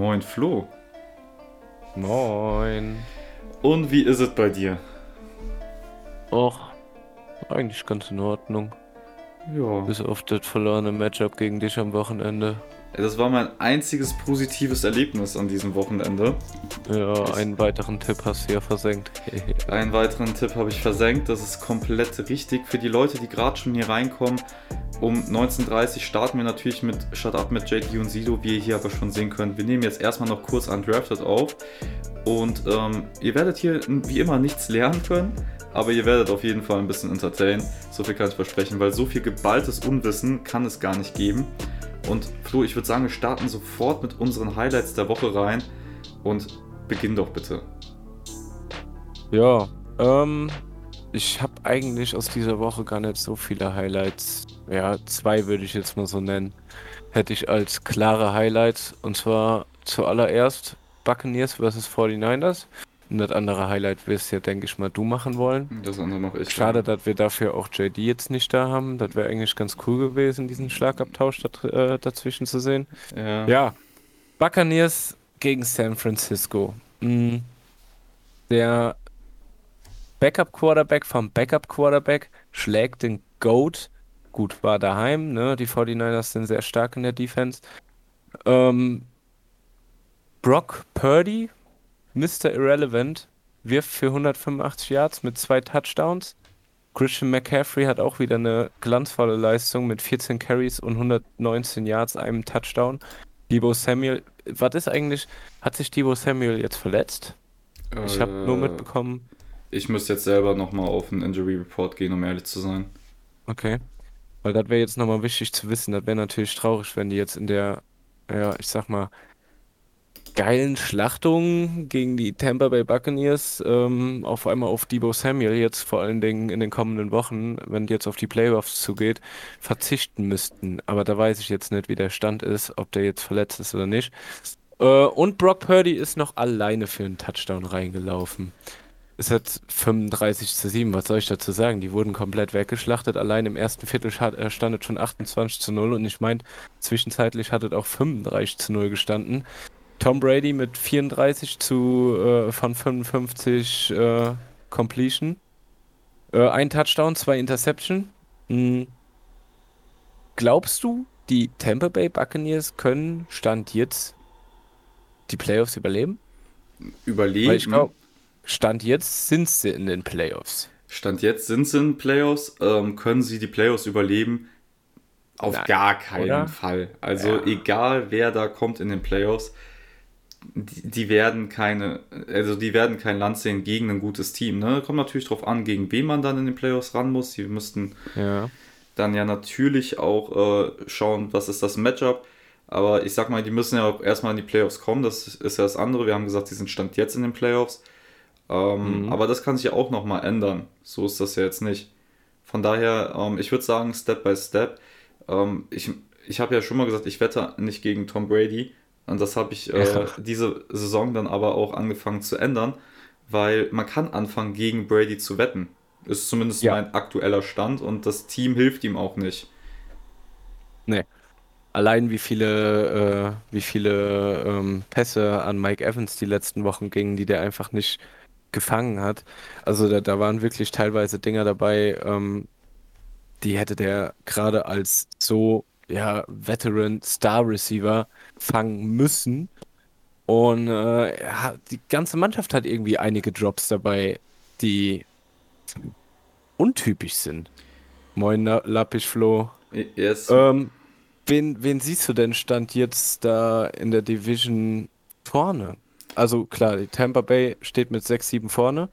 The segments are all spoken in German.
Moin Flo. Moin. Und wie ist es bei dir? Och, eigentlich ganz in Ordnung. Ja. Bis auf das verlorene Matchup gegen dich am Wochenende. Das war mein einziges positives Erlebnis an diesem Wochenende. Ja, einen weiteren Tipp hast du ja versenkt. Einen weiteren Tipp habe ich versenkt. Das ist komplett richtig. Für die Leute, die gerade schon hier reinkommen, um 19.30 Uhr starten wir natürlich mit Shut Up mit JD und Sido, wie ihr hier aber schon sehen könnt. Wir nehmen jetzt erstmal noch kurz Undrafted auf. Und ähm, ihr werdet hier wie immer nichts lernen können, aber ihr werdet auf jeden Fall ein bisschen entertainen. So viel kann ich versprechen, weil so viel geballtes Unwissen kann es gar nicht geben. Und Flo, ich würde sagen, wir starten sofort mit unseren Highlights der Woche rein und beginn doch bitte. Ja, ähm, ich habe eigentlich aus dieser Woche gar nicht so viele Highlights. Ja, zwei würde ich jetzt mal so nennen. Hätte ich als klare Highlights. Und zwar zuallererst Buccaneers vs. 49ers. Und das andere Highlight wirst ja, denke ich mal, du machen wollen. Das andere noch ich. Schade, dass wir dafür auch JD jetzt nicht da haben. Das wäre eigentlich ganz cool gewesen, diesen Schlagabtausch da, äh, dazwischen zu sehen. Ja. Ja, Buccaneers gegen San Francisco. Mhm. Der Backup-Quarterback vom Backup-Quarterback schlägt den Goat. Gut, war daheim, ne? Die 49ers sind sehr stark in der Defense. Ähm, Brock Purdy, Mr. Irrelevant, wirft für 185 Yards mit zwei Touchdowns. Christian McCaffrey hat auch wieder eine glanzvolle Leistung mit 14 Carries und 119 Yards, einem Touchdown. Debo Samuel, was ist eigentlich, hat sich Debo Samuel jetzt verletzt? Ich habe nur Äh, mitbekommen, Ich müsste jetzt selber nochmal auf einen Injury Report gehen, um ehrlich zu sein. okay. Weil das wäre jetzt nochmal wichtig zu wissen. Das wäre natürlich traurig, wenn die jetzt in der, ja, ich sag mal, geilen Schlachtung gegen die Tampa Bay Buccaneers ähm, auf einmal auf Debo Samuel jetzt vor allen Dingen in den kommenden Wochen, wenn die jetzt auf die Playoffs zugeht, verzichten müssten. Aber da weiß ich jetzt nicht, wie der Stand ist, ob der jetzt verletzt ist oder nicht. Äh, und Brock Purdy ist noch alleine für einen Touchdown reingelaufen. Es hat 35 zu 7, was soll ich dazu sagen? Die wurden komplett weggeschlachtet. Allein im ersten Viertel äh, stand es schon 28 zu 0 und ich meine, zwischenzeitlich hat es auch 35 zu 0 gestanden. Tom Brady mit 34 zu äh, von 55 äh, Completion. Äh, ein Touchdown, zwei Interception. Hm. Glaubst du, die Tampa Bay Buccaneers können Stand jetzt die Playoffs überleben? Überleben. Weil ich glaube, Stand jetzt sind sie in den Playoffs. Stand jetzt sind sie in Playoffs. Ähm, können sie die Playoffs überleben? Auf Nein, gar keinen oder? Fall. Also Ja. egal wer da kommt in den Playoffs, die, die werden keine, also die werden kein Land sehen gegen ein gutes Team. Ne? Kommt natürlich drauf an, gegen wen man dann in den Playoffs ran muss. Sie müssten Ja. dann ja natürlich auch äh, schauen, was ist das Matchup. Aber ich sag mal, die müssen ja auch erstmal in die Playoffs kommen. Das ist ja das andere. Wir haben gesagt, sie sind Stand jetzt in den Playoffs. Ähm, Mhm. Aber das kann sich ja auch nochmal ändern. So ist das ja jetzt nicht. Von daher, ähm, ich würde sagen, Step by Step. Ähm, ich ich habe ja schon mal gesagt, ich wette nicht gegen Tom Brady. Und das habe ich äh, Ja. diese Saison dann aber auch angefangen zu ändern, weil man kann anfangen, gegen Brady zu wetten. Ist zumindest Ja. mein aktueller Stand und das Team hilft ihm auch nicht. Nee. Allein wie viele, äh, wie viele ähm, Pässe an Mike Evans die letzten Wochen gingen, die der einfach nicht gefangen hat. Also da, da waren wirklich teilweise Dinger dabei, ähm, die hätte der gerade als so, ja, Veteran Star Receiver fangen müssen. Und äh, ja, die ganze Mannschaft hat irgendwie einige Drops dabei, die untypisch sind. Moin, La- Lappich Flo. Yes. Ähm, wen, wen siehst du denn stand jetzt da in der Division vorne? Also klar, die Tampa Bay steht mit 6-7 vorne.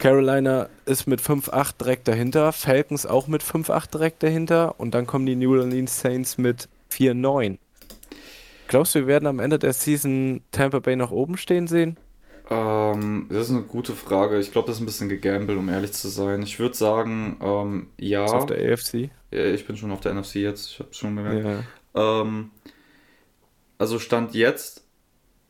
Carolina ist mit 5-8 direkt dahinter. Falcons auch mit 5-8 direkt dahinter. Und dann kommen die New Orleans Saints mit 4-9. Glaubst du, wir werden am Ende der Season Tampa Bay nach oben stehen sehen? Ähm, das ist eine gute Frage. Ich glaube, das ist ein bisschen gegambelt, um ehrlich zu sein. Ich würde sagen, ähm, ja. Ist auf der AFC? Ich bin schon auf der NFC jetzt. Ich habe schon gemerkt. Ja. Ähm, also Stand jetzt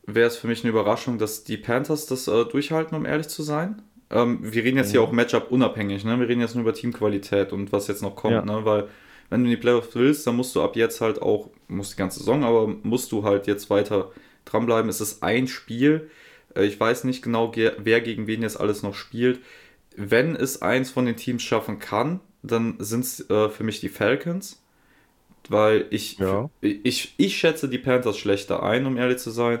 wäre es für mich eine Überraschung, dass die Panthers das äh, durchhalten, um ehrlich zu sein. Ähm, wir reden jetzt hier Mhm. auch Matchup unabhängig, ne? Wir reden jetzt nur über Teamqualität und was jetzt noch kommt, Ja. ne? Weil wenn du in die Playoffs willst, dann musst du ab jetzt halt auch, musst die ganze Saison, aber musst du halt jetzt weiter dranbleiben. Es ist ein Spiel. Äh, ich weiß nicht genau, wer gegen wen jetzt alles noch spielt. Wenn es eins von den Teams schaffen kann, dann sind es äh, für mich die Falcons. Weil ich, ja. ich, ich schätze die Panthers schlechter ein, um ehrlich zu sein.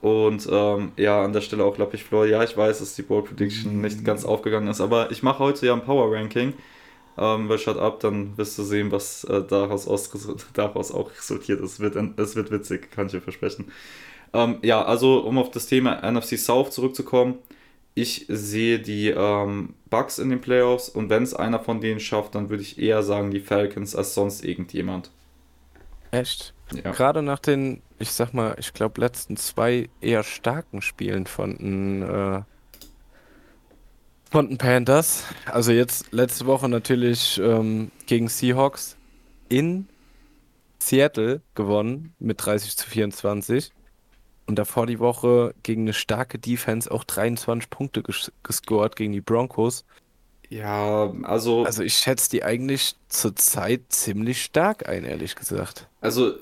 Und ähm, ja, an der Stelle auch Lappich Floor. Ja, ich weiß, dass die Bold Prediction nicht ganz aufgegangen ist, aber ich mache heute ja ein Power Ranking. Ähm, weil Shut Up, dann wirst du sehen, was äh, daraus, daraus auch resultiert. Es wird, es wird witzig, kann ich dir versprechen. Ähm, ja, also um auf das Thema NFC South zurückzukommen. Ich sehe die ähm, Bucks in den Playoffs und wenn es einer von denen schafft, dann würde ich eher sagen die Falcons als sonst irgendjemand. Echt? Ja. Gerade nach den, ich sag mal, ich glaube, letzten zwei eher starken Spielen von den, äh, von den Panthers. Also jetzt letzte Woche natürlich ähm, gegen Seahawks in Seattle gewonnen mit 30 zu 24. Und davor die Woche gegen eine starke Defense auch 23 Punkte ges gescored gegen die Broncos. Ja, also. Also ich schätze die eigentlich zurzeit ziemlich stark ein, ehrlich gesagt. Also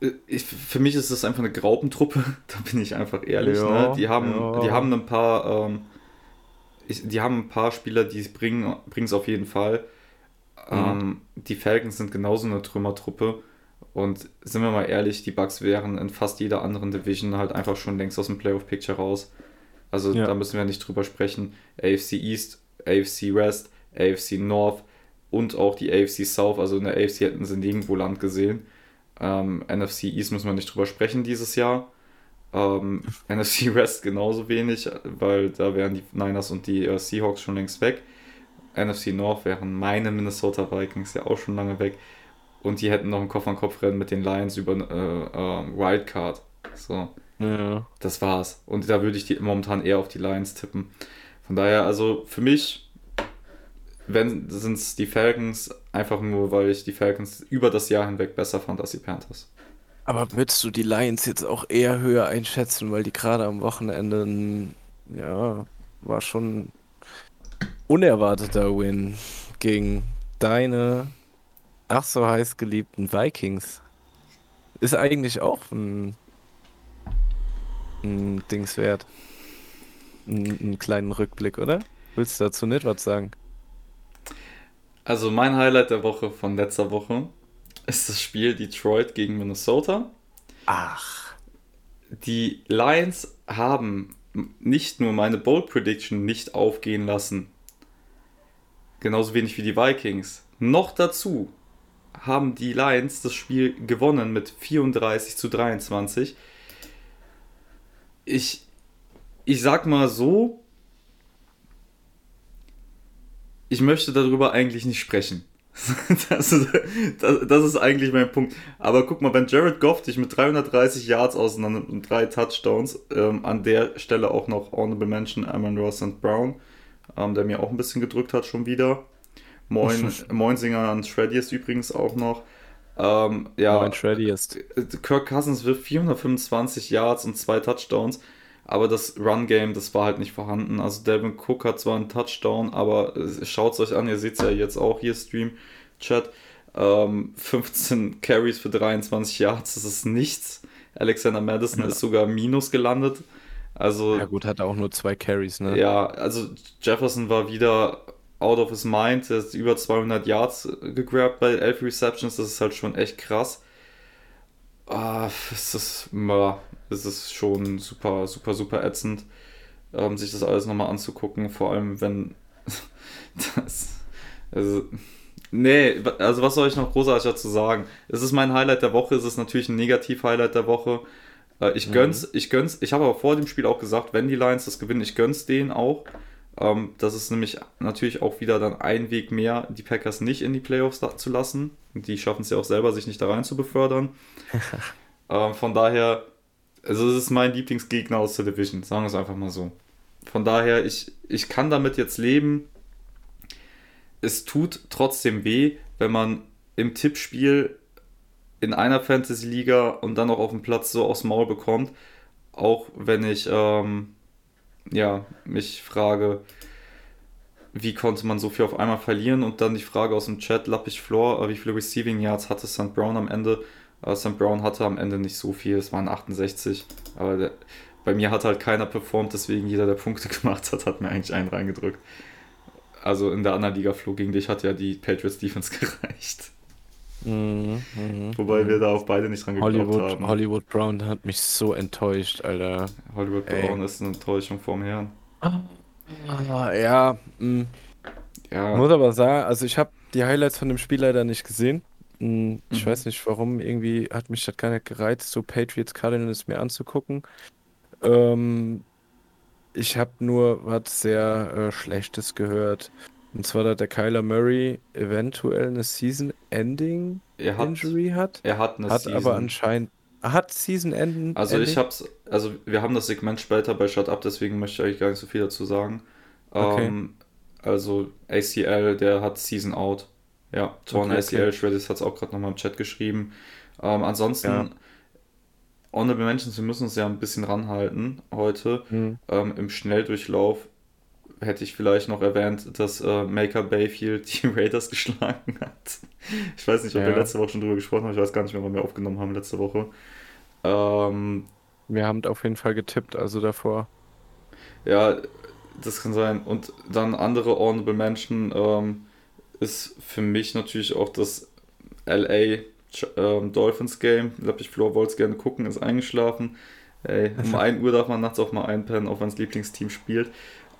äh, ich, für mich ist das einfach eine Graupentruppe, da bin ich einfach ehrlich. Ja, ne? Die haben, ja. die haben ein paar, ähm, ich, die haben ein paar Spieler, die bringen es auf jeden Fall. Mhm. Ähm, die Falcons sind genauso eine Trümmertruppe. Und sind wir mal ehrlich, die Bucks wären in fast jeder anderen Division halt einfach schon längst aus dem Playoff-Picture raus. Also ja. da müssen wir nicht drüber sprechen. AFC East, AFC West, AFC North und auch die AFC South. Also in der AFC hätten sie nirgendwo Land gesehen. Ähm, NFC East müssen wir nicht drüber sprechen dieses Jahr. Ähm, NFC West genauso wenig, weil da wären die Niners und die äh, Seahawks schon längst weg. NFC North wären meine Minnesota Vikings ja auch schon lange weg. Und die hätten noch ein Kopf-an-Kopf-Rennen mit den Lions über äh, äh, Wildcard. So. Ja. Das war's. Und da würde ich die momentan eher auf die Lions tippen. Von daher, also für mich, wenn sind es die Falcons, einfach nur, weil ich die Falcons über das Jahr hinweg besser fand als die Panthers. Aber würdest du die Lions jetzt auch eher höher einschätzen, weil die gerade am Wochenende, ja, war schon unerwarteter Win gegen deine ach so heiß geliebten Vikings. Ist eigentlich auch ein, ein Dings wert. Ein, einen kleinen Rückblick, oder? Willst du dazu nicht was sagen? Also mein Highlight der Woche von letzter Woche ist das Spiel Detroit gegen Minnesota. Ach. Die Lions haben nicht nur meine Bold Prediction nicht aufgehen lassen. Genauso wenig wie die Vikings. Noch dazu haben die Lions das Spiel gewonnen mit 34 zu 23. Ich, ich sag mal so, ich möchte darüber eigentlich nicht sprechen. Das ist, das, das ist, eigentlich mein Punkt. Aber guck mal, wenn Jared Goff dich mit 330 Yards auseinander und drei Touchdowns, ähm, an der Stelle auch noch Honorable Mention Amon Ross and Brown, ähm, der mir auch ein bisschen gedrückt hat schon wieder. Moin, Moinsinger an Shreddiest übrigens auch noch. Ähm, ja, Moin Shreddiest. Kirk Cousins wirft 425 Yards und zwei Touchdowns, aber das Run-Game, das war halt nicht vorhanden. Also Devin Cook hat zwar einen Touchdown, aber schaut es euch an, ihr seht es ja jetzt auch hier, Stream-Chat. Ähm, 15 Carries für 23 Yards, das ist nichts. Alexander Madison ja. ist sogar minus gelandet. Also, ja gut, hat er auch nur zwei Carries, ne? Ja, also Jefferson war wieder out of his mind. Er ist über 200 Yards gegrabt bei 11 Receptions. Das ist halt schon echt krass. Ah, es ist, ja, es ist schon super, super, super ätzend, ähm, sich das alles nochmal anzugucken. Vor allem, wenn das. Also, nee, also was soll ich noch großartig dazu sagen? Es ist mein Highlight der Woche. Es ist natürlich ein Negativ-Highlight der Woche. Äh, ich gönn's, mhm. ich gönn's. Ich habe aber vor dem Spiel auch gesagt, wenn die Lions das gewinnen, ich gönn's denen auch. Ähm, das ist nämlich natürlich auch wieder dann ein Weg mehr, die Packers nicht in die Playoffs zu lassen. Die schaffen es ja auch selber, sich nicht da rein zu befördern. ähm, von daher, also es ist mein Lieblingsgegner aus der Division, sagen wir es einfach mal so. Von daher, ich, ich kann damit jetzt leben. Es tut trotzdem weh, wenn man im Tippspiel in einer Fantasy-Liga und dann noch auf dem Platz so aufs Maul bekommt. Auch wenn ich ähm, ja, mich frage, wie konnte man so viel auf einmal verlieren? Und dann die Frage aus dem Chat, Lappich Floor, äh, wie viele Receiving Yards hatte St. Brown am Ende? Äh, St. Brown hatte am Ende nicht so viel, es waren 68. Aber der, bei mir hat halt keiner performt, deswegen jeder, der Punkte gemacht hat, hat mir eigentlich einen reingedrückt. Also in der anderen Liga flog gegen dich hat ja die Patriots Defense gereicht. Mhm, mhm, Wobei mhm. wir da auch beide nicht dran geglaubt Hollywood, haben. Hollywood Brown hat mich so enttäuscht, Alter. Hollywood Ey. Brown ist eine Enttäuschung vorm Herrn. Ah, ja, mm. Ja, muss aber sagen, also ich habe die Highlights von dem Spiel leider nicht gesehen. Mm, Ich Mhm. weiß nicht warum, irgendwie hat mich das gar nicht gereizt, so Patriots Cardinals mir anzugucken. Ähm, ich habe nur was sehr äh, Schlechtes gehört. Und zwar, dass der Kyler Murray eventuell eine Season-Ending er hat, Injury hat. er hat eine Hat Season. aber anscheinend. Hat Season-Ending? Also ich hab's, also wir haben das Segment später bei Shut Up, deswegen möchte ich eigentlich gar nicht so viel dazu sagen. Okay. Ähm, also ACL, der hat Season Out. Ja, Torn Okay, ACL, okay. Shreddis hat es auch gerade nochmal im Chat geschrieben. Ähm, ansonsten, Ja. Honorable Mentions, wir müssen uns ja ein bisschen ranhalten heute. Hm. Ähm, Im Schnelldurchlauf hätte ich vielleicht noch erwähnt, dass äh, Maker Bayfield die Raiders geschlagen hat. Ich weiß nicht, ob wir Ja. letzte Woche schon drüber gesprochen haben. Ich weiß gar nicht mehr, wann wir aufgenommen haben letzte Woche. Ähm, Wir haben auf jeden Fall getippt, also davor. Ja, das kann sein. Und dann andere Honorable Mention ähm, ist für mich natürlich auch das LA ähm, Dolphins Game. Ich glaube, ich Flo wollte es gerne gucken, ist eingeschlafen. Ey, um 1 Uhr darf man nachts auch mal einpennen, auch wenn das Lieblingsteam spielt.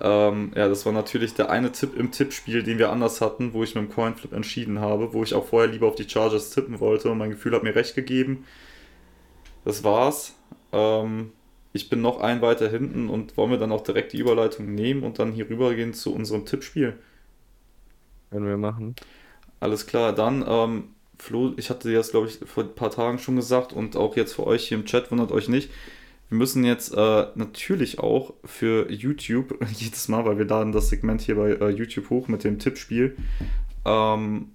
Ähm, ja, das war natürlich der eine Tipp im Tippspiel, den wir anders hatten, wo ich mit dem Coinflip entschieden habe, wo ich auch vorher lieber auf die Chargers tippen wollte und mein Gefühl hat mir recht gegeben. Das war's. Ähm, ich bin noch ein weiter hinten und wollen wir dann auch direkt die Überleitung nehmen und dann hier rübergehen zu unserem Tippspiel. Wenn wir machen. Alles klar, dann, ähm, Flo, ich hatte dir das, glaube ich, vor ein paar Tagen schon gesagt und auch jetzt für euch hier im Chat, wundert euch nicht. Wir müssen jetzt äh, natürlich auch für YouTube, jedes Mal, weil wir laden das Segment hier bei äh, YouTube hoch mit dem Tippspiel, ähm,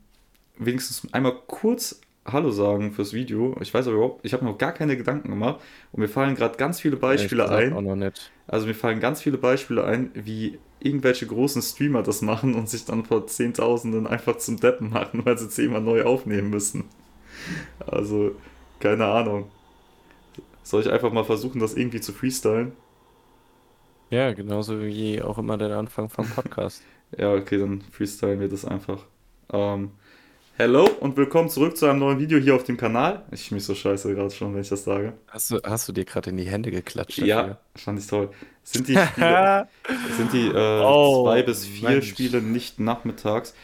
wenigstens einmal kurz Hallo sagen fürs Video. Ich weiß aber überhaupt, ich habe noch gar keine Gedanken gemacht und mir fallen gerade ganz viele Beispiele gesagt ein. Auch noch nicht. Also mir fallen ganz viele Beispiele ein, wie irgendwelche großen Streamer das machen und sich dann vor Zehntausenden einfach zum Deppen machen, weil sie zehnmal neu aufnehmen müssen. Also, keine Ahnung. Soll ich einfach mal versuchen, das irgendwie zu freestylen? Ja, genauso wie auch immer der Anfang vom Podcast. Ja, okay, dann freestylen wir das einfach. Ähm, hello und willkommen zurück zu einem neuen Video hier auf dem Kanal. Ich mich so scheiße gerade schon, wenn ich das sage. Hast du, hast du dir gerade in die Hände geklatscht Ja, fand ich toll. Sind die Spiele, dafür? sind die äh, Oh, zwei bis vier Mensch. Spiele nicht nachmittags.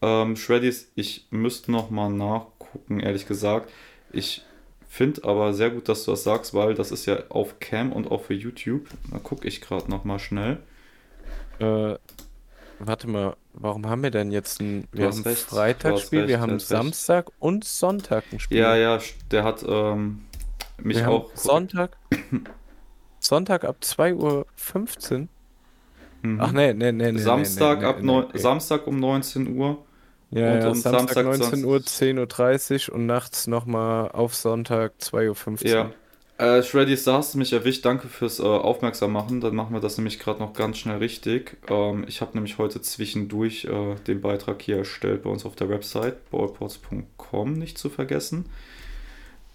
Ähm, Shreddies, ich müsste noch mal nachgucken, ehrlich gesagt. Ich finde aber sehr gut, dass du das sagst, weil das ist ja auf Cam und auch für YouTube. Da gucke ich gerade noch mal schnell. äh, warte mal, warum haben wir denn jetzt ein, Du wir haben recht, Freitagsspiel, wir haben hast recht. Samstag und Sonntag ein Spiel. Ja, ja, der hat ähm, mich wir auch. Sonntag, Sonntag ab 2.15 Uhr. Mhm. Ach nee, nee, nee, nee, Samstag nee, nee, ab nee, okay. Samstag um 19 Uhr. Ja, und ja, um Samstag, Samstag 19 Uhr, 10.30 Uhr und nachts nochmal auf Sonntag 2.15 Uhr. Ja. Äh, hast du mich erwischt. Danke fürs äh, Aufmerksam machen. Dann machen wir das nämlich gerade noch ganz schnell richtig. Ähm, ich habe nämlich heute zwischendurch äh, den Beitrag hier erstellt bei uns auf der Website, ballports.com, nicht zu vergessen.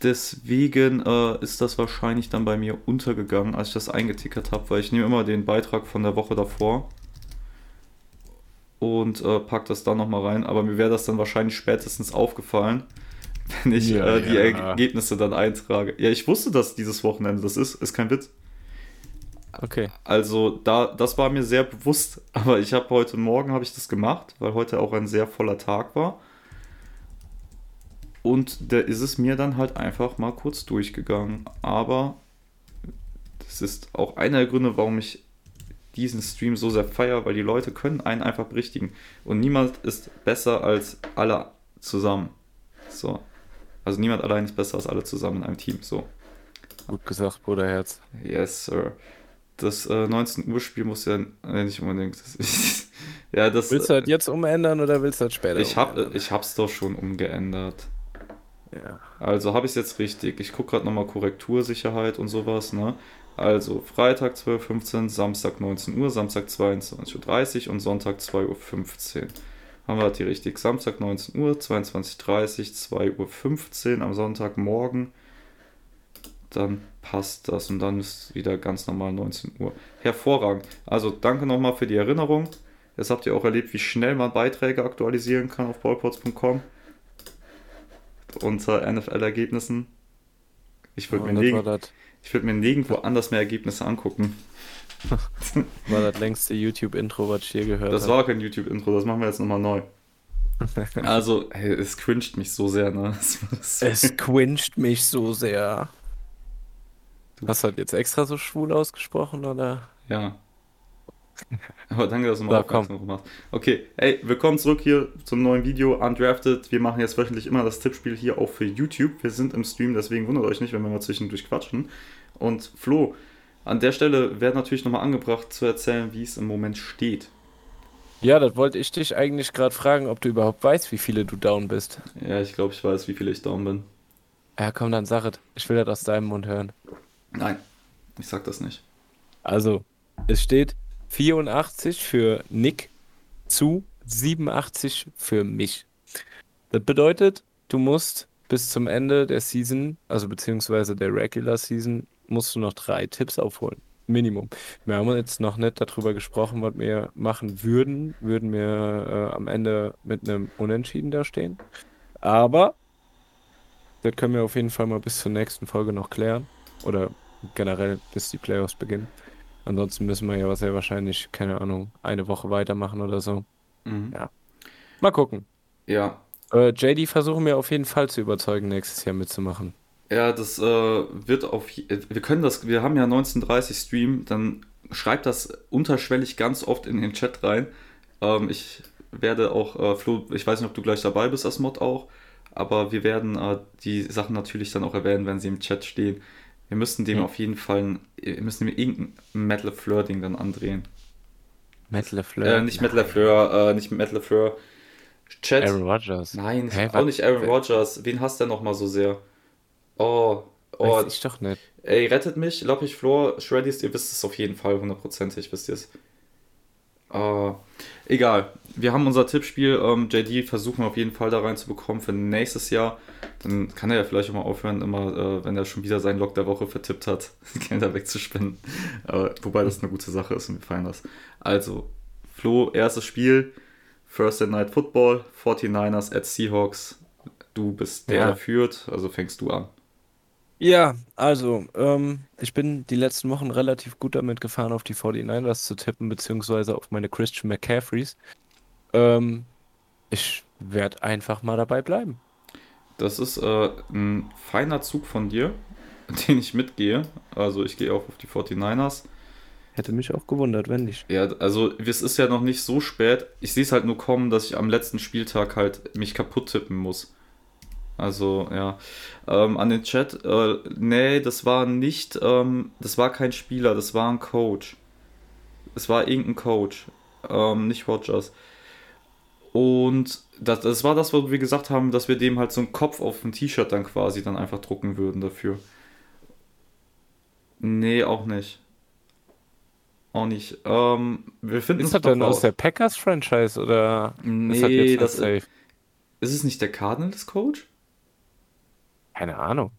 Deswegen äh, ist das wahrscheinlich dann bei mir untergegangen, als ich das eingetickert habe, weil ich nehme immer den Beitrag von der Woche davor und äh, pack das dann nochmal rein. Aber mir wäre das dann wahrscheinlich spätestens aufgefallen, wenn ich Ja, äh, die ja. Ergebnisse dann eintrage. Ja, ich wusste, dass dieses Wochenende das ist. Ist kein Witz. Okay. Also da, das war mir sehr bewusst. Aber ich habe heute Morgen habe ich das gemacht, weil heute auch ein sehr voller Tag war. Und da ist es mir dann halt einfach mal kurz durchgegangen. Aber das ist auch einer der Gründe, warum ich diesen Stream so sehr feiere, weil die Leute können einen einfach berichtigen. Und niemand ist besser als alle zusammen. So. Also niemand allein ist besser als alle zusammen in einem Team. So. Gut gesagt, Bruderherz. Yes, Sir. Das äh, 19 Uhr Spiel muss ja äh, nicht unbedingt. Das, ja, das. Willst du das jetzt umändern oder willst du das später ich hab, umändern? ich hab's doch schon umgeändert. Ja. Also habe ich es jetzt richtig. Ich gucke gerade nochmal Korrektursicherheit und sowas, ne? Also Freitag 12.15 Uhr, Samstag 19 Uhr, Samstag 22.30 Uhr und Sonntag 2.15 Uhr. Haben wir hier richtig. Samstag 19 Uhr, 22.30 Uhr, 2.15 Uhr am Sonntagmorgen. Dann passt das und dann ist wieder ganz normal 19 Uhr. Hervorragend. Also danke nochmal für die Erinnerung. Jetzt habt ihr auch erlebt, wie schnell man Beiträge aktualisieren kann auf ballpots.com unter NFL-Ergebnissen. Ich würde Ja, mir, würd mir nirgendwo anders mehr Ergebnisse angucken. war das längste YouTube-Intro, was ich je gehört Das habe. war kein YouTube-Intro, das machen wir jetzt nochmal neu. Also, hey, es cringet mich so sehr, ne? Es quincht mich so sehr. Du- Hast das jetzt extra so schwul ausgesprochen, oder? Ja. Aber danke, dass du mal So, aufmerksam gemacht hast. Okay, hey, willkommen zurück hier zum neuen Video Undrafted. Wir machen jetzt wöchentlich immer das Tippspiel hier auch für YouTube. Wir sind im Stream, deswegen wundert euch nicht, wenn wir mal zwischendurch quatschen. Und Flo, an der Stelle wäre natürlich nochmal angebracht zu erzählen, wie es im Moment steht. Ja, das wollte ich dich eigentlich gerade fragen, ob du überhaupt weißt, wie viele du down bist. Ja, ich glaube, ich weiß, wie viel ich down bin. Ja, komm, dann sag es. Ich will das aus deinem Mund hören. Nein, ich sag das nicht. Also, es steht 84 für Nick zu 87 für mich. Das bedeutet, du musst bis zum Ende der Season, also beziehungsweise der Regular Season, musst du noch drei Tipps aufholen. Minimum. Wir haben jetzt noch nicht darüber gesprochen, was wir machen würden. Würden wir äh, am Ende mit einem Unentschieden da stehen. Aber das können wir auf jeden Fall mal bis zur nächsten Folge noch klären. Oder generell bis die Playoffs beginnen. Ansonsten müssen wir ja sehr wahrscheinlich, keine Ahnung, eine Woche weitermachen oder so. Mhm. Ja. Mal gucken. Ja, Äh, JD versuchen wir auf jeden Fall zu überzeugen, nächstes Jahr mitzumachen. Ja, das äh, wird auf. Wir können das. Wir haben ja 1930 Stream, dann schreibt das unterschwellig ganz oft in den Chat rein. Ähm, ich werde auch, äh, Flo, ich weiß nicht, ob du gleich dabei bist als Mod auch, aber wir werden äh, die Sachen natürlich dann auch erwähnen, wenn sie im Chat stehen. Wir müssen dem Hm. auf jeden Fall, wir müssen dem irgendein Metal Fleur-Ding dann andrehen. LaFleur. Äh, nicht Metal Fleur, äh, nicht Metal Fleur. Chat. Aaron Rodgers. Nein, Hä, auch was? nicht Aaron Rodgers. Wen hasst der nochmal so sehr? Oh, oh, Weiß ich doch nicht. Ey, rettet mich, Lappich Flor, Shreddies, ihr wisst es auf jeden Fall, hundertprozentig wisst ihr es. Äh, egal, wir haben unser Tippspiel, ähm, JD versuchen wir auf jeden Fall da reinzubekommen für nächstes Jahr. Dann kann er ja vielleicht auch mal aufhören, immer, äh, wenn er schon wieder seinen Lock der Woche vertippt hat, Gelder wegzuspenden. Äh, wobei das eine gute Sache ist und wir feiern das. Also, Flo, erstes Spiel, Thursday Night Football, 49ers at Seahawks. Du bist der, Ja. der führt, also fängst du an. Ja, also, ähm, ich bin die letzten Wochen relativ gut damit gefahren, auf die 49ers zu tippen, beziehungsweise auf meine Christian McCaffreys. Ähm, ich werde einfach mal dabei bleiben. Das ist äh, ein feiner Zug von dir, den ich mitgehe. Also ich gehe auch auf die 49ers. Hätte mich auch gewundert, wenn nicht. Ja, also es ist ja noch nicht so spät. Ich sehe es halt nur kommen, dass ich am letzten Spieltag halt mich kaputt tippen muss. Also, ja. Ähm, an den Chat, äh, nee, das war nicht, ähm, das war kein Spieler, das war ein Coach. Es war irgendein Coach, ähm, nicht Rogers. Und das, das war das, wo wir gesagt haben, dass wir dem halt so einen Kopf auf ein T-Shirt dann quasi dann einfach drucken würden dafür. Nee, auch nicht. Auch nicht. Ähm, wir finden Ist das denn aus der Packers-Franchise oder ist das Nee, jetzt das safe? ist es nicht der Cardinals Coach? Keine Ahnung.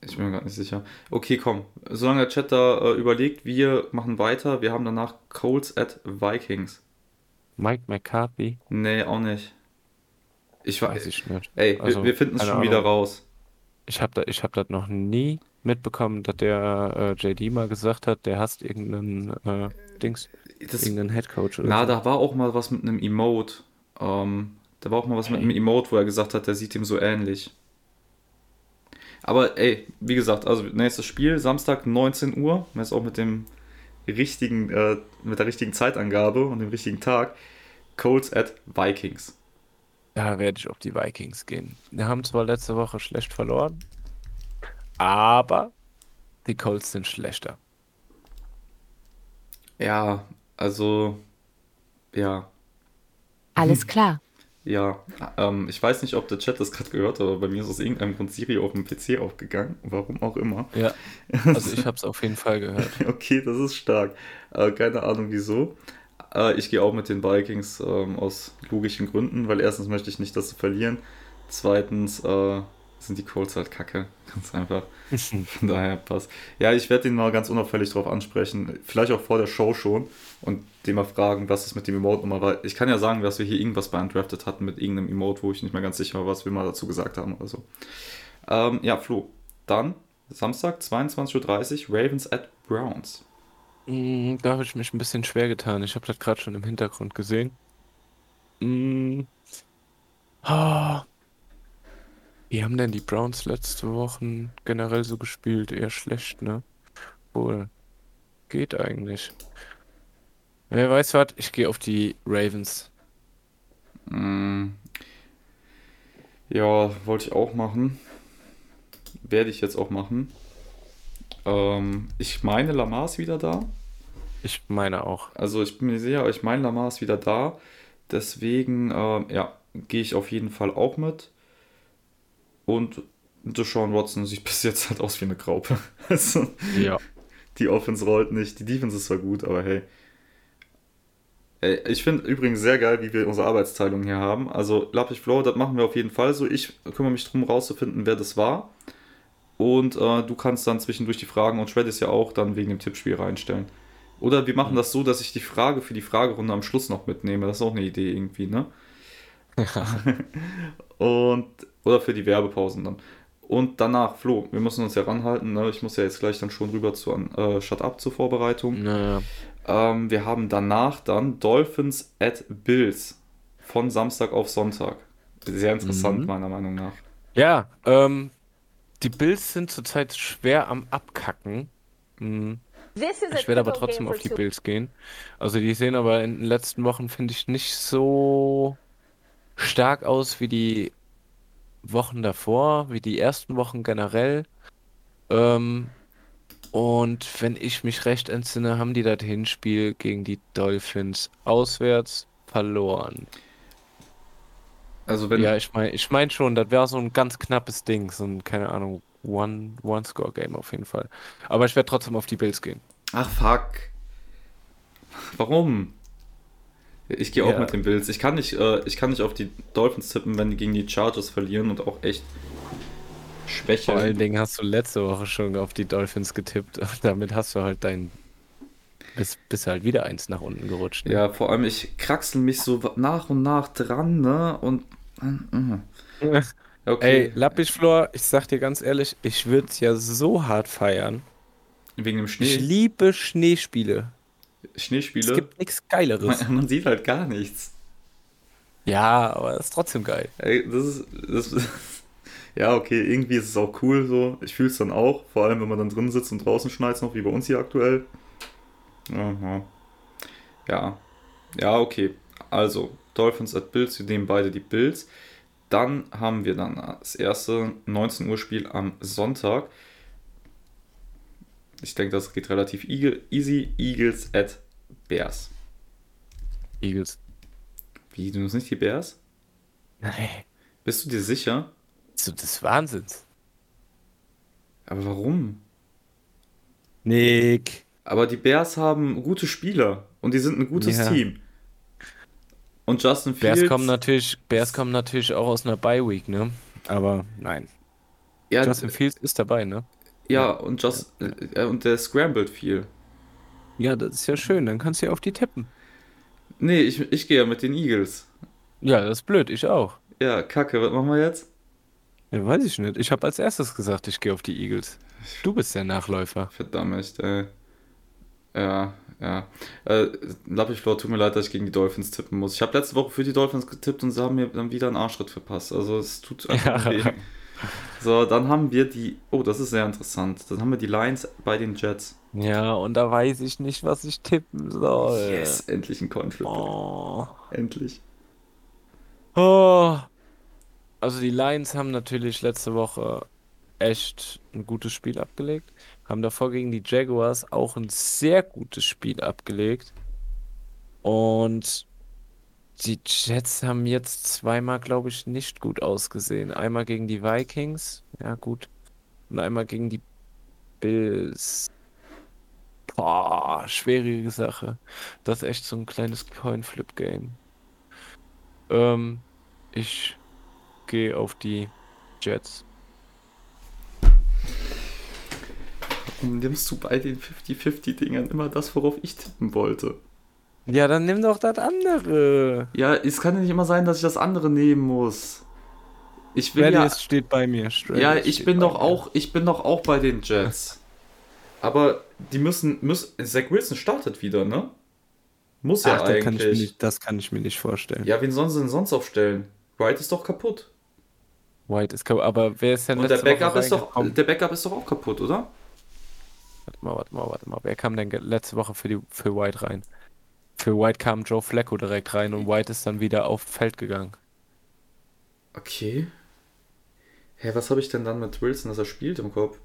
Ich bin mir gar nicht sicher. Okay, komm. Solange der Chat da äh, überlegt, wir machen weiter. Wir haben danach Colts at Vikings. Mike McCarthy? Nee, auch nicht. Ich weiß. Weiß ich nicht. Ey, Also, wir, wir finden es schon wieder Ahnung. raus. Ich habe da, ich hab das noch nie mitbekommen, dass der äh, JD mal gesagt hat, der hasst irgendeinen äh, Dings, Das, irgendeinen Headcoach oder na, so. da war auch mal was mit einem Emote. Ähm, da war auch mal was mit einem Emote, wo er gesagt hat, der sieht ihm so ähnlich. Aber ey, wie gesagt, also nächstes Spiel, Samstag 19 Uhr, jetzt auch mit dem richtigen, äh, mit der richtigen Zeitangabe und dem richtigen Tag. Colts at Vikings. Da werde ich auf die Vikings gehen. Wir haben zwar letzte Woche schlecht verloren, aber die Colts sind schlechter. Ja, also, ja, Alles klar. ja. Ähm, ich weiß nicht, ob der Chat das gerade gehört hat, aber bei mir ist aus irgendeinem Grund Siri auf dem PC aufgegangen. Warum auch immer. Ja, also ich habe es auf jeden Fall gehört. Okay, das ist stark. Äh, keine Ahnung wieso. Äh, ich gehe auch mit den Vikings ähm, aus logischen Gründen, weil erstens möchte ich nicht, dass sie verlieren. Zweitens äh, sind die Colts halt kacke. Ganz einfach. Von daher passt. Ja, ich werde ihn mal ganz unauffällig drauf ansprechen. Vielleicht auch vor der Show schon. Und den mal fragen, was es mit dem Emote nochmal war. Ich kann ja sagen, dass wir hier irgendwas bei Undrafted hatten mit irgendeinem Emote, wo ich nicht mehr ganz sicher war, was wir mal dazu gesagt haben oder so. Ähm, ja, Flo. Dann Samstag, 22.30 Uhr, Ravens at Browns. Mm, Da habe ich mich ein bisschen schwer getan. Ich habe das gerade schon im Hintergrund gesehen. Mm. Ah. Wie haben denn die Browns letzte Wochen generell so gespielt? Eher schlecht, ne? Wohl. Geht eigentlich. Wer weiß was? Ich gehe auf die Ravens. Mm. Ja, wollte ich auch machen. Werde ich jetzt auch machen. Ähm, ich meine, Lamar ist wieder da. Ich meine auch. Also ich bin mir sicher, ich meine, Lamar ist wieder da. Deswegen, ähm, ja, gehe ich auf jeden Fall auch mit. Und Deshaun Watson sieht bis jetzt halt aus wie eine Graupe. Also, Ja. die Offense rollt nicht, die Defense ist zwar gut, aber hey. Ey, Ich finde übrigens sehr geil, wie wir unsere Arbeitsteilung hier haben. Also Lappich Flow, das machen wir auf jeden Fall so. Ich kümmere mich darum, rauszufinden, wer das war. Und äh, du kannst dann zwischendurch die Fragen und Shred ist ja auch dann wegen dem Tippspiel reinstellen. Oder wir machen das so, dass ich die Frage für die Fragerunde am Schluss noch mitnehme. Das ist auch eine Idee irgendwie, ne? Und, oder für die Werbepausen dann. Und danach, Flo, wir müssen uns ja ranhalten, ne? Ich muss ja jetzt gleich dann schon rüber zu äh, Shut Up zur Vorbereitung. Naja. Ähm, wir haben danach dann Dolphins at Bills von Samstag auf Sonntag. Sehr interessant, Mhm. meiner Meinung nach. Ja, ähm, die Bills sind zurzeit schwer am Abkacken. A Ich werde aber trotzdem auf die Bills gehen. Also die sehen aber in den letzten Wochen, finde ich, nicht so stark aus wie die Wochen davor, wie die ersten Wochen generell. Ähm, und wenn ich mich recht entsinne, haben die das Hinspiel gegen die Dolphins auswärts verloren. Also wenn, Ja, ich meine, ich mein schon, das wäre so ein ganz knappes Ding, so ein, keine Ahnung, One, One-Score-Game auf jeden Fall. Aber ich werde trotzdem auf die Bills gehen. ach fuck. Warum? Ich gehe auch Ja. mit den Bills. Ich kann nicht, äh, ich kann nicht auf die Dolphins tippen, wenn die gegen die Chargers verlieren und auch echt Schwäche. Vor allen Dingen hast du letzte Woche schon auf die Dolphins getippt. Damit hast du halt dein. Bist, bist halt wieder eins nach unten gerutscht. Ne? Ja, vor allem ich kraxel mich so nach und nach dran, ne? Und. äh, Okay. Ey, Lappischflor, ich sag dir ganz ehrlich, ich würde es ja so hart feiern. Wegen dem Ich Schnee. liebe Schneespiele. Es Schneespiele. gibt nichts Geileres. Man, man sieht halt gar nichts. Ja, aber es ist trotzdem geil. Ey, das ist. Das, ja, okay, irgendwie ist es auch cool so. Ich fühle es dann auch. Vor allem, wenn man dann drin sitzt und draußen schneit noch, wie bei uns hier aktuell. Aha. Ja. Ja, okay. Also, Dolphins at Bills, wir nehmen beide die Bills. Dann haben wir dann das erste 19 Uhr Spiel am Sonntag. Ich denke, das geht relativ eagle- easy. Eagles at Bears. Eagles. Wie, du nimmst nicht die Bears? Nein. Bist du dir sicher? So des Wahnsinns. Aber warum? Nick. Aber die Bears haben gute Spieler und die sind ein gutes Ja. Team. Und Justin Fields. Bears kommen natürlich, Bears kommen natürlich auch aus einer Bye Week, ne? Aber nein. ja, Justin Fields ist dabei, ne? Ja, und, Just, äh, und der scrambled viel. Ja, das ist ja schön, dann kannst du ja auf die tippen. Nee, ich, ich gehe ja mit den Eagles. Ja, das ist blöd, ich auch. Ja, kacke, was machen wir jetzt? Ja, weiß ich nicht. Ich habe als erstes gesagt, ich gehe auf die Eagles. Du bist der Nachläufer. Verdammt, ey. Ja, ja. Äh, Lappiflor, tut mir leid, dass ich gegen die Dolphins tippen muss. Ich habe letzte Woche für die Dolphins getippt und sie haben mir dann wieder einen Arschritt verpasst. Also es tut einfach Ja. weh. So, dann haben wir die. Oh, das ist sehr interessant. Dann haben wir die Lions bei den Jets. Ja, und da weiß ich nicht, was ich tippen soll. Yes, endlich ein Coinflip. Oh. Endlich. Oh. Also die Lions haben natürlich letzte Woche echt ein gutes Spiel abgelegt. Haben davor gegen die Jaguars auch ein sehr gutes Spiel abgelegt. Und die Jets haben jetzt zweimal, glaube ich, nicht gut ausgesehen. Einmal gegen die Vikings, ja gut. Und einmal gegen die Bills. Boah, schwierige Sache. Das ist echt so ein kleines Coin-Flip-Game. Ähm, ich gehe auf die Jets. Warum nimmst du bei den 50-50-Dingern immer das, worauf ich tippen wollte? Ja, dann nimm doch das andere. Ja, es kann ja nicht immer sein, dass ich das andere nehmen muss. Ich ja, Radius steht bei mir. Straight ja, Radius ich bin doch mir. auch, ich bin doch auch bei den Jets. Aber die müssen, müssen, Zach Wilson startet wieder, ne? Muss ja Ach, das kann, ich mir eigentlich. nicht, das kann ich mir nicht vorstellen. Ja, wen sollen sie denn sonst aufstellen? Wright ist doch kaputt. White ist kaputt. Aber wer ist denn Und der Backup ist doch, der Backup ist doch auch kaputt, oder? Warte mal, warte mal, warte mal. Wer kam denn letzte Woche für, die, für White rein? Für White kam Joe Flacco direkt rein und White ist dann wieder auf Feld gegangen. Okay. Hä, was habe ich denn dann mit Wilson, dass er spielt im Kopf?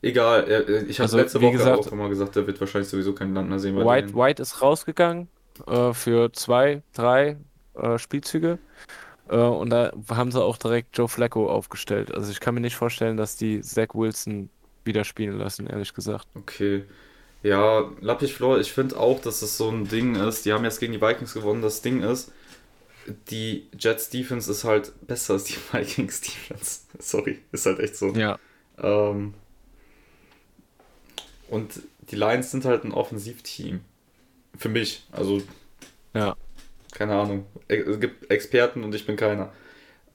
Egal, ich habe Also, letzte Woche gesagt- auch immer gesagt, der wird wahrscheinlich sowieso kein Land mehr sehen. White. White ist rausgegangen äh, für zwei, drei äh, Spielzüge. Äh, und da haben sie auch direkt Joe Flacco aufgestellt. Also ich kann mir nicht vorstellen, dass die Zach Wilson wieder spielen lassen, ehrlich gesagt. Okay. Ja, Lappich Flor, ich finde auch, dass es so ein Ding ist. Die haben jetzt gegen die Vikings gewonnen. Das Ding ist, die Jets Defense ist halt besser als die Vikings Defense. Sorry, ist halt echt so. Ja. Ähm, und die Lions sind halt ein Offensivteam. Für mich. Also, Ja. keine Ahnung. Es gibt Experten und ich bin keiner.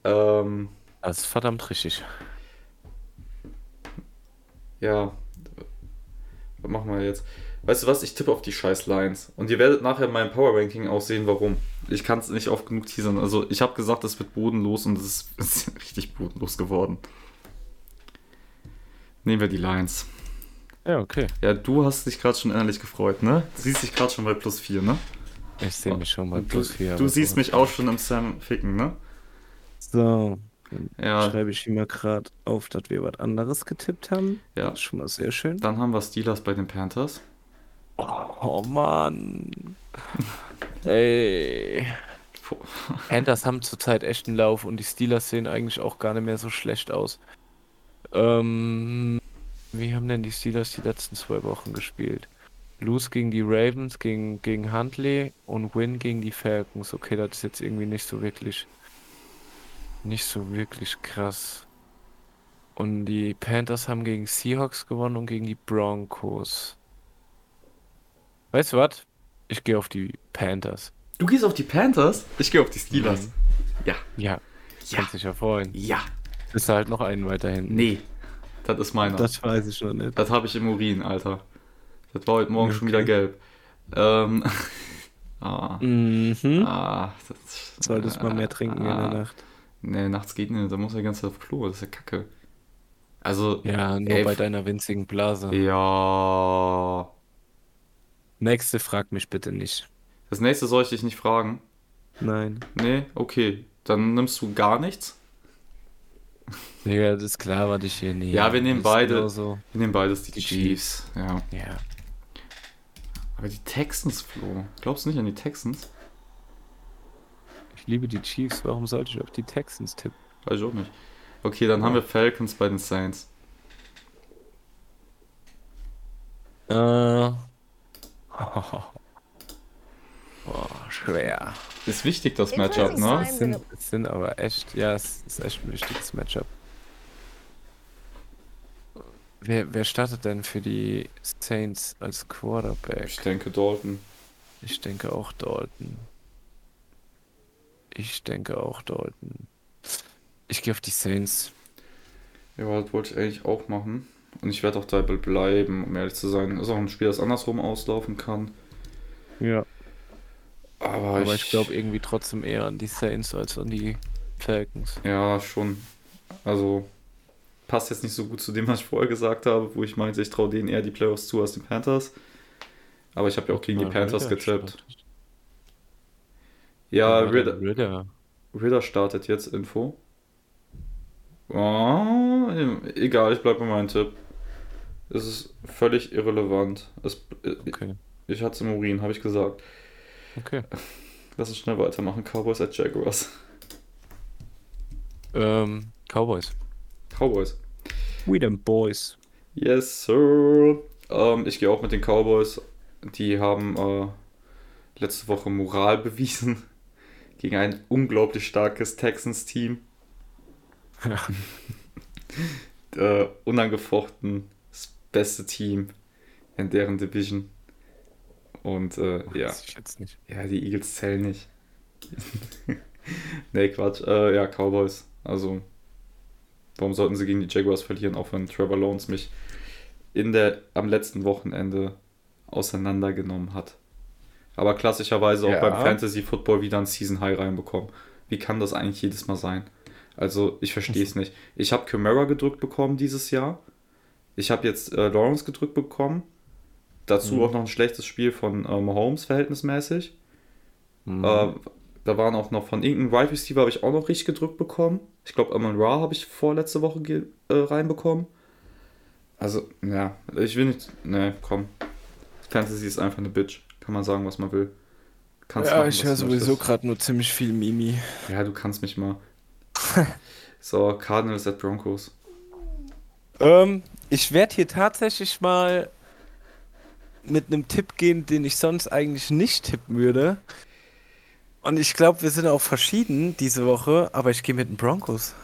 Ähm, Das ist verdammt richtig. ja. Was machen wir jetzt? Weißt du was? Ich tippe auf die scheiß Lions. Und ihr werdet nachher in meinem Power Ranking auch sehen, warum. Ich kann es nicht oft genug teasern. Also, ich habe gesagt, es wird bodenlos und es ist, ist richtig bodenlos geworden. Nehmen wir die Lions. Ja, okay. Ja, du hast dich gerade schon innerlich gefreut, ne? Du siehst dich gerade schon bei plus 4, ne? Ich sehe mich schon Du, plus vier. du aber siehst mich auch schon im Sam ficken, ne? So, dann Ja, schreibe ich mal gerade auf, dass wir was anderes getippt haben. ja. Das ist schon mal sehr schön. Dann haben wir Steelers bei den Panthers. Oh, Mann. Ey. Panthers haben zurzeit echt einen Lauf und die Steelers sehen eigentlich auch gar nicht mehr so schlecht aus. Ähm, wie haben denn die Steelers die letzten zwei Wochen gespielt? Lose gegen die Ravens, gegen, gegen Huntley und Win gegen die Falcons. Okay, das ist jetzt irgendwie nicht so wirklich, nicht so wirklich krass. Und die Panthers haben gegen Seahawks gewonnen und gegen die Broncos. Weißt du was? Ich gehe auf die Panthers. Du gehst auf die Panthers? Ich gehe auf die Steelers. Mhm. Ja. Ja, Ja. kannst dich ja freuen. Ja. Ist halt noch einen weiter hinten. Nee. Das ist meiner. Das, Das weiß ich noch nicht. habe ich im Urin, Alter. Das war heute Morgen schon Okay. wieder gelb. Ähm. ah. Mhm. Ah. Das, Solltest mal mehr trinken in der ah. Nacht. Nee, nachts geht nicht. Da muss er die ganze Zeit auf Klo. Das ist ja kacke. Also. Ja, nur Ey, bei deiner winzigen Blase. Ja. Nächste frag mich bitte nicht. Das nächste soll ich dich nicht fragen. Nein. Nee, okay. Dann nimmst du gar nichts. Ja, das ist klar, was ich hier nehme. Ja, wir nehmen beide. So. Wir nehmen beides die, Die Chiefs. Ja. Ja. Aber die Texans, Flo. Glaubst du nicht an die Texans? Ich liebe die Chiefs. Warum sollte ich auf die Texans tippen? Weiß ich auch nicht. Okay, dann haben wir Falcons bei den Saints. Äh. Boah, schwer. Ist wichtig, das Matchup, ne? Es sind, es sind aber echt, ja, es ist echt ein wichtiges Matchup. Wer, wer startet denn für die Saints als Quarterback? Ich denke Dalton. Ich denke auch Dalton. Ich denke auch Dalton. Ich gehe auf die Saints. Ja, das wollte ich eigentlich auch machen. Und ich werde auch dabei bleiben, um ehrlich zu sein. Ist auch ein Spiel, das andersrum auslaufen kann. Ja. Aber, Aber ich glaube irgendwie trotzdem eher an die Saints als an die Falcons. Ja, schon. Also passt jetzt nicht so gut zu dem, was ich vorher gesagt habe, wo ich meinte, ich traue denen eher die Playoffs zu als den Panthers. Aber ich habe ja auch gegen die Panthers getippt. startet. Ja, Ritter, Ritter. Ritter startet jetzt Info. Oh, egal, ich bleibe bei meinem Tipp. Es ist völlig irrelevant. Es, Okay. Ich hatte es im Urin, habe ich gesagt. Okay. Lass uns schnell weitermachen. Cowboys at Jaguars. Ähm, Cowboys. Cowboys. We them boys. Yes, sir. Ähm, ich gehe auch mit den Cowboys. Die haben äh, letzte Woche Moral bewiesen gegen ein unglaublich starkes Texans-Team. äh, unangefochten das beste Team in deren Division. Und äh, ja. Ja, die Eagles zählen nicht. nee, Quatsch. Äh, ja, Cowboys. Also, warum sollten sie gegen die Jaguars verlieren, auch wenn Trevor Lawrence mich in der, am letzten Wochenende auseinandergenommen hat. Aber klassischerweise auch Ja. beim Fantasy Football wieder ein Season High reinbekommen. Wie kann das eigentlich jedes Mal sein? Also, ich verstehe es nicht. Ich habe Camara gedrückt bekommen dieses Jahr. Ich habe jetzt äh, Lawrence gedrückt bekommen. Dazu Mhm. auch noch ein schlechtes Spiel von äh, Mahomes verhältnismäßig. Mhm. Äh, da waren auch noch von irgendeinem Wide Receiver habe ich auch noch richtig gedrückt bekommen. Ich glaube, Amon Ra habe ich vorletzte Woche äh, reinbekommen. Also, ja, ich will nicht. Ne, komm. Fantasy ist einfach eine Bitch. Kann man sagen, was man will. Kannst ja, machen, ich höre sowieso gerade nur ziemlich viel Mimi. Ja, du kannst mich mal. so, Cardinals at Broncos. Ähm, ich werde hier tatsächlich mal mit einem Tipp gehen, den ich sonst eigentlich nicht tippen würde. Und ich glaube, wir sind auch verschieden diese Woche, aber ich gehe mit den Broncos.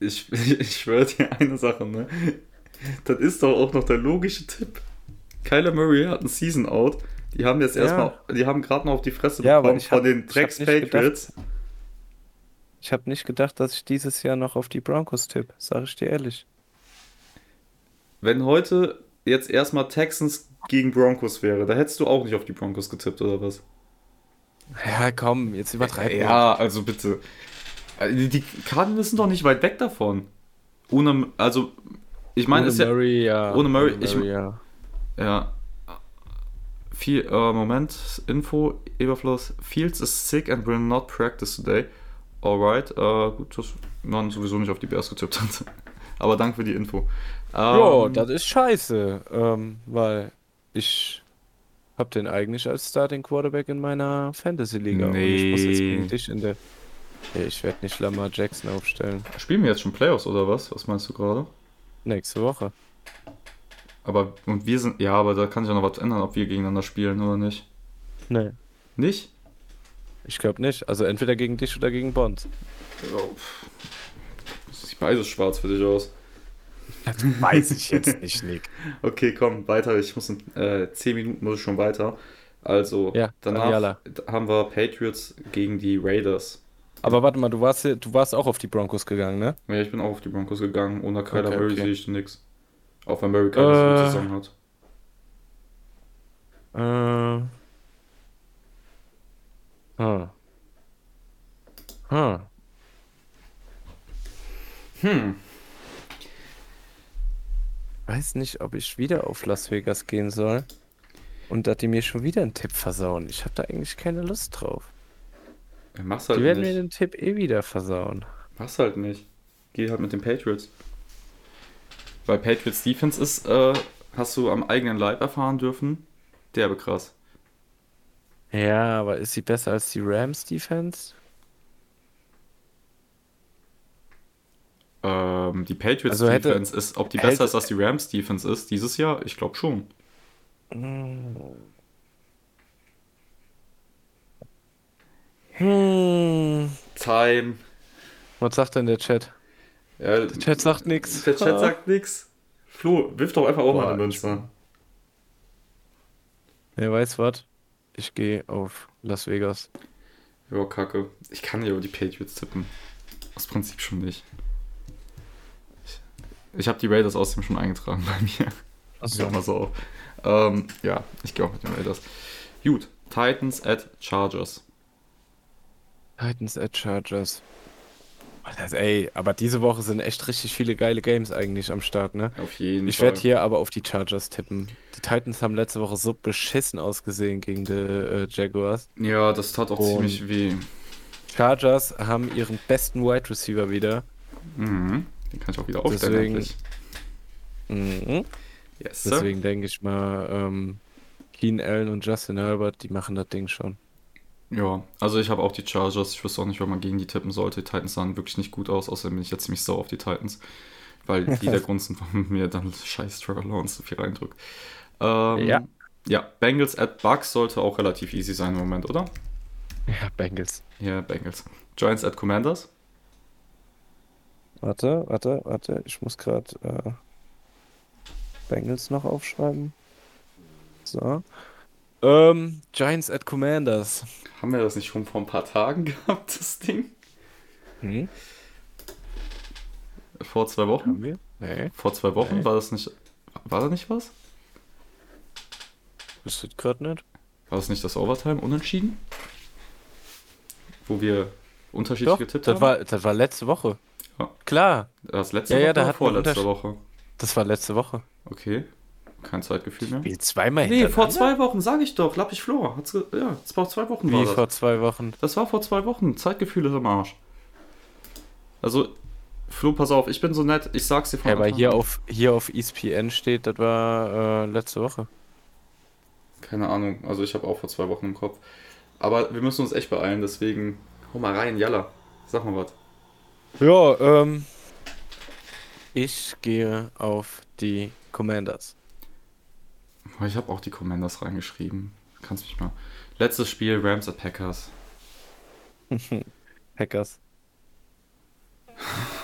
Ich, ich schwöre dir eine Sache, ne? Das ist doch auch noch der logische Tipp. Kyler Murray hat einen Season Out. Die haben jetzt Ja. erstmal, die haben gerade noch auf die Fresse Ja, bekommen von hab- den Drecks nicht gedacht- Patriots. Ich habe nicht gedacht, dass ich dieses Jahr noch auf die Broncos tippe, sage ich dir ehrlich. Wenn heute jetzt erstmal Texans gegen Broncos wäre, da hättest du auch nicht auf die Broncos getippt, oder was? Ja, komm, jetzt übertreib nicht. Ja, also bitte. Also Die Cardinals sind doch nicht weit weg davon. Ohne, also, ich meine, ohne ist ja, Murray, ja. ohne Murray, ich- ja. ja. Viel, äh, Moment, Info, Eberfluss. Fields is sick and will not practice today. Alright, äh, gut, dass man sowieso nicht auf die Bears getippt hat. Aber danke für die Info. Ähm, das ist scheiße, ähm, weil ich habe den eigentlich als Starting Quarterback in meiner Fantasy-Liga. Und ich muss jetzt Nee. gegen dich in der. Ich werde nicht Lamar Jackson aufstellen. Spielen wir jetzt schon Playoffs oder was? Was meinst du gerade? Nächste Woche. Aber, und wir sind, ja, aber da kann sich ja noch was ändern, ob wir gegeneinander spielen oder nicht. Nee. Nicht? Ich glaube nicht. Also entweder gegen dich oder gegen Bond. Oh, sieht beides schwarz für dich aus. Das weiß ich jetzt nicht, Nick. Okay, komm, weiter. Ich muss in äh, 10 Minuten muss ich schon weiter. Also, Ja, danach haben wir Patriots gegen die Raiders. Aber warte mal, du warst, du warst auch auf die Broncos gegangen, ne? Ja, ich bin auch auf die Broncos gegangen. Ohne Kyler Okay, Murray okay. sehe ich nix. Auch wenn Murray keine Äh. gute Saison hat. Äh. Hm. Hm. Hm. Weiß nicht, ob ich wieder auf Las Vegas gehen soll. Und dass die mir schon wieder einen Tipp versauen. Ich habe da eigentlich keine Lust drauf. Mach's halt Die werden mir nicht. den Tipp eh wieder versauen. Mach's halt nicht. Geh halt mit den Patriots. Weil Patriots Defense ist, äh, hast du am eigenen Leib erfahren dürfen. Derbe krass. Ja, aber ist sie besser als die Rams Defense? Ähm, die Patriots Also hätte- Defense ist, ob die besser ist als die Rams Defense ist, dieses Jahr? Ich glaube schon. Hm. Time. Was sagt denn der Chat? Ja, Der Chat sagt nichts. der Chat sagt nix. Flo, wirf doch einfach auch mal Boah, eine Münze. Wer weiß was? Ich gehe auf Las Vegas. Ja, kacke. Ich kann ja über die Patriots tippen. Aus Prinzip schon nicht. Ich, ich habe die Raiders außerdem schon eingetragen bei mir. Achso. Ja, mal so auf. Ähm, ja, ich gehe auch mit den Raiders. Gut, Titans at Chargers. Titans at Chargers. Das, ey, aber diese Woche sind echt richtig viele geile Games eigentlich am Start, ne? Auf jeden Ich Fall. werde hier aber auf die Chargers tippen. Die Titans haben letzte Woche so beschissen ausgesehen gegen die äh, Jaguars. Ja, das tat auch Und- ziemlich weh. Chargers haben ihren besten Wide Receiver wieder. Mhm. Den kann ich auch wieder aufstellen Deswegen-. Mhm. Yes. Deswegen denke ich mal, ähm, Keen Allen und Justin Herbert, die machen das Ding schon. Ja, also ich habe auch die Chargers. Ich wüsste auch nicht, wann man gegen die tippen sollte. Die Titans sahen wirklich nicht gut aus. Außerdem bin ich jetzt ziemlich sauer auf die Titans. weil die der Grund sind, warum mir dann scheiß Trevor Lawrence so viel reindrückt. Ähm, Ja. Ja, Bengals at Bucks sollte auch relativ easy sein im Moment, oder? Ja, Bengals. Ja, Bengals. Giants at Commanders. Warte, warte, warte. Ich muss gerade äh, Bengals noch aufschreiben. So. Ähm, Giants at Commanders. Haben wir das nicht schon vor ein paar Tagen gehabt, das Ding? Hm? Vor zwei Wochen? Haben wir? Nee. Vor zwei Wochen Nee. war das nicht. War da nicht was? Wüsste gerade nicht. War das nicht das Overtime unentschieden? Wo wir unterschiedlich Doch, getippt das haben? war, das war letzte Woche. Ja. Klar, das letzte Ja, ja, Woche da oder vorletzte Woche? das war letzte Woche. Okay. Kein Zeitgefühl mehr. Wie zweimal Nee, vor zwei Wochen, sag ich doch. Lappich Flor. Hat's ge ja, das war vor zwei Wochen war Wie das. vor zwei Wochen. Das war vor zwei Wochen. Zeitgefühl ist am Arsch. Also, Flo, pass auf, ich bin so nett, ich sag's dir von Ja, aber hier auf, hier auf ESPN steht, das war äh, letzte Woche. Keine Ahnung, also ich habe auch vor zwei Wochen im Kopf. Aber wir müssen uns echt beeilen, deswegen hau mal rein, Jalla. Sag mal was. Ja, ähm. Ich gehe auf die Commanders. Oh, Ich habe auch die Commanders reingeschrieben. Kannst mich mal. Letztes Spiel, Rams at Packers. Packers.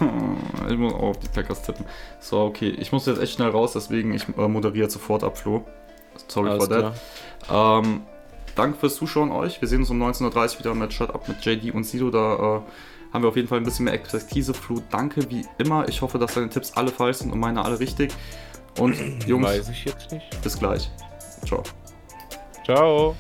Ich muss auch auf die Packers tippen. So, okay. Ich muss jetzt echt schnell raus, deswegen ich äh, moderiere sofort ab, Flo. Sorry Alles for that. klar. Ähm, danke fürs Zuschauen euch. Wir sehen uns um 19.30 Uhr wieder mit Shut Up mit JD und Sido. Da äh, haben wir auf jeden Fall ein bisschen mehr Expertise. Flo, danke wie immer. Ich hoffe, dass deine Tipps alle falsch sind und meine alle richtig. Und Jungs, bis gleich. Ciao. Ciao.